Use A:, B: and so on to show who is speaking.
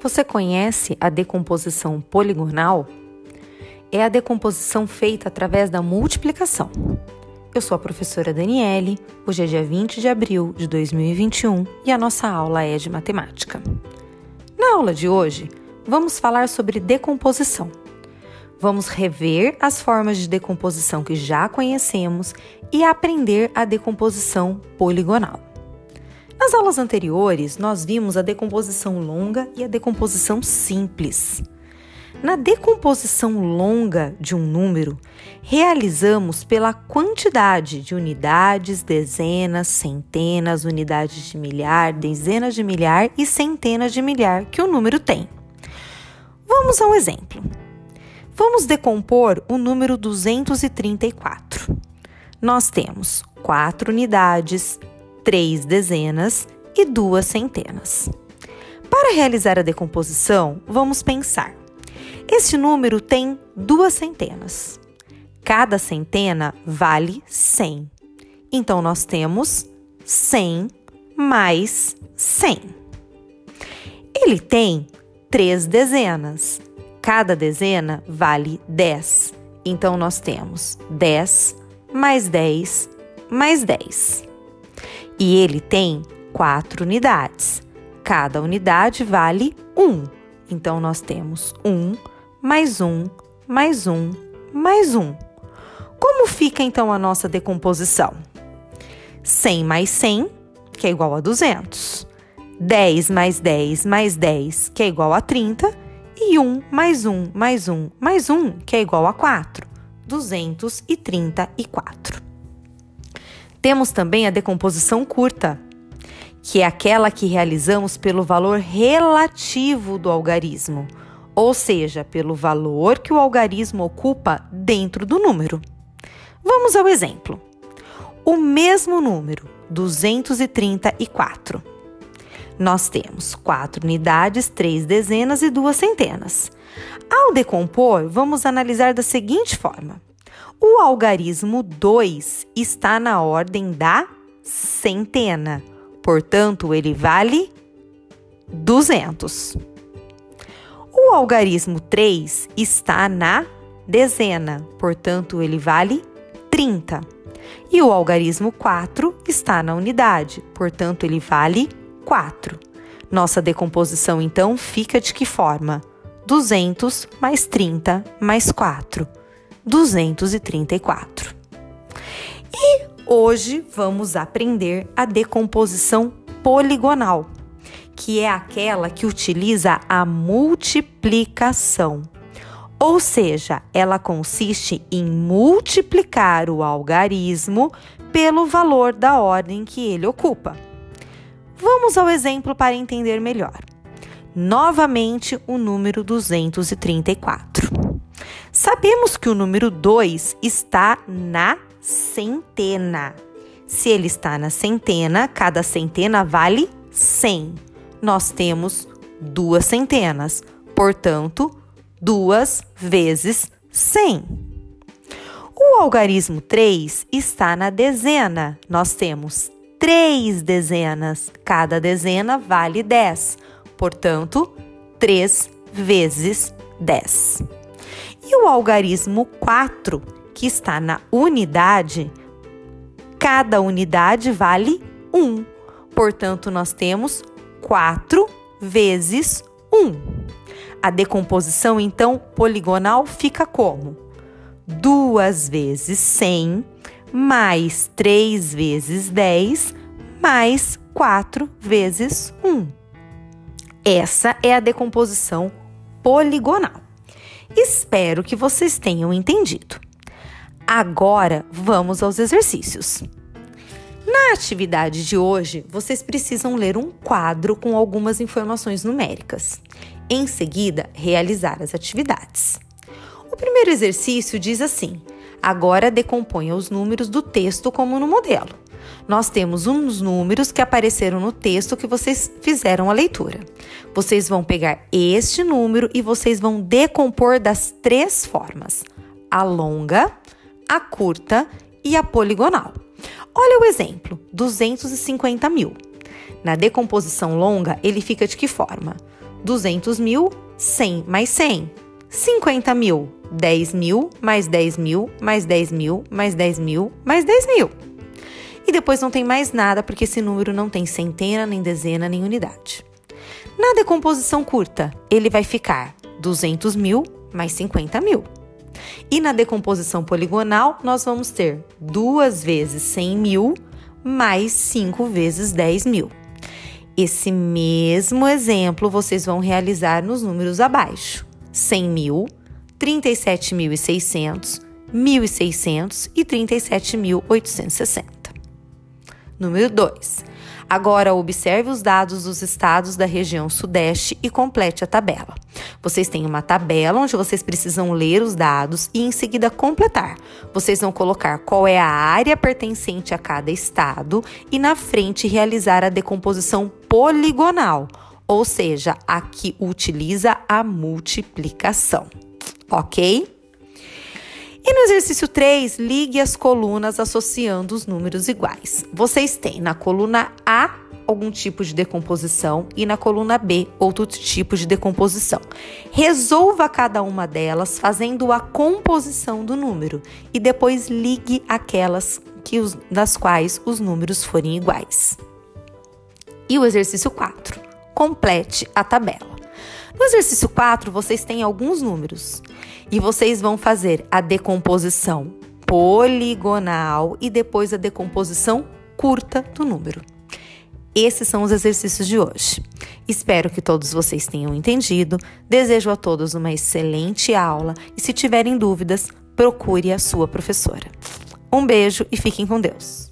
A: Você conhece a decomposição poligonal? É a decomposição feita através da multiplicação. Eu sou a professora Daniele, hoje é dia 20 de abril de 2021 e a nossa aula é de matemática. Na aula de hoje, vamos falar sobre decomposição. Vamos rever as formas de decomposição que já conhecemos e aprender a decomposição poligonal. Nas aulas anteriores, nós vimos a decomposição longa e a decomposição simples. Na decomposição longa de um número, realizamos pela quantidade de unidades, dezenas, centenas, unidades de milhar, dezenas de milhar e centenas de milhar que o número tem. Vamos a um exemplo. Vamos decompor o número 234. Nós temos quatro unidades, três dezenas e duas centenas. Para realizar a decomposição, vamos pensar. Este número tem duas centenas. Cada centena vale 100. Então, nós temos 100 mais 100. Ele tem três dezenas. Cada dezena vale 10. Então, nós temos 10 mais 10 mais 10 e ele tem quatro unidades. Cada unidade vale um. Então, nós temos um, mais um, mais um, mais um. Como fica então a nossa decomposição? 100 mais 100, que é igual a 200. 10 mais 10 mais 10, que é igual a 30. E 1 mais 1 mais 1 mais 1, que é igual a 4. 234. Temos também a decomposição curta, que é aquela que realizamos pelo valor relativo do algarismo, ou seja, pelo valor que o algarismo ocupa dentro do número. Vamos ao exemplo. O mesmo número, 234. Nós temos quatro unidades, três dezenas e duas centenas. Ao decompor, vamos analisar da seguinte forma: o algarismo 2 está na ordem da centena, portanto, ele vale 200. O algarismo 3 está na dezena, portanto, ele vale 30. E o algarismo 4 está na unidade, portanto, ele vale 4. Nossa decomposição, então, fica de que forma? 200 mais 30 mais 4. 234. E hoje vamos aprender a decomposição poligonal, que é aquela que utiliza a multiplicação. Ou seja, ela consiste em multiplicar o algarismo pelo valor da ordem que ele ocupa. Vamos ao exemplo para entender melhor. Novamente, o número 234. Sabemos que o número 2 está na centena. Se ele está na centena, cada centena vale 100. Nós temos duas centenas, portanto, duas vezes 100. O algarismo 3 está na dezena. Nós temos três dezenas. Cada dezena vale 10. Portanto, 3 vezes 10. E o algarismo 4, que está na unidade, cada unidade vale 1. Portanto, nós temos 4 vezes 1. A decomposição, então, poligonal fica como? 2 vezes 100 mais 3 vezes 10 mais 4 vezes 1. Essa é a decomposição poligonal. Espero que vocês tenham entendido. Agora vamos aos exercícios. Na atividade de hoje, vocês precisam ler um quadro com algumas informações numéricas. Em seguida, realizar as atividades. O primeiro exercício diz assim: agora decomponha os números do texto como no modelo nós temos uns números que apareceram no texto que vocês fizeram a leitura. Vocês vão pegar este número e vocês vão decompor das três formas: a longa, a curta e a poligonal. Olha o exemplo: 250 mil. Na decomposição longa, ele fica de que forma? 200 mil, 100 mais 100. 50 mil, 10 mil, mais 10 mil, mais 10 mil, mais 10 mil, mais 10 mil. E depois não tem mais nada, porque esse número não tem centena, nem dezena, nem unidade. Na decomposição curta, ele vai ficar 200 mil mais 50 mil. E na decomposição poligonal, nós vamos ter 2 vezes 100 mil mais 5 vezes 10 mil. Esse mesmo exemplo vocês vão realizar nos números abaixo: 100 mil, 37.600, 1.600 e 37.860. Número 2. Agora observe os dados dos estados da região Sudeste e complete a tabela. Vocês têm uma tabela onde vocês precisam ler os dados e em seguida completar. Vocês vão colocar qual é a área pertencente a cada estado e na frente realizar a decomposição poligonal, ou seja, a que utiliza a multiplicação. Ok? E no exercício 3, ligue as colunas associando os números iguais. Vocês têm na coluna A algum tipo de decomposição e na coluna B outro tipo de decomposição. Resolva cada uma delas fazendo a composição do número e depois ligue aquelas que os, das quais os números forem iguais. E o exercício 4. Complete a tabela. No exercício 4, vocês têm alguns números e vocês vão fazer a decomposição poligonal e depois a decomposição curta do número. Esses são os exercícios de hoje. Espero que todos vocês tenham entendido. Desejo a todos uma excelente aula e se tiverem dúvidas, procure a sua professora. Um beijo e fiquem com Deus.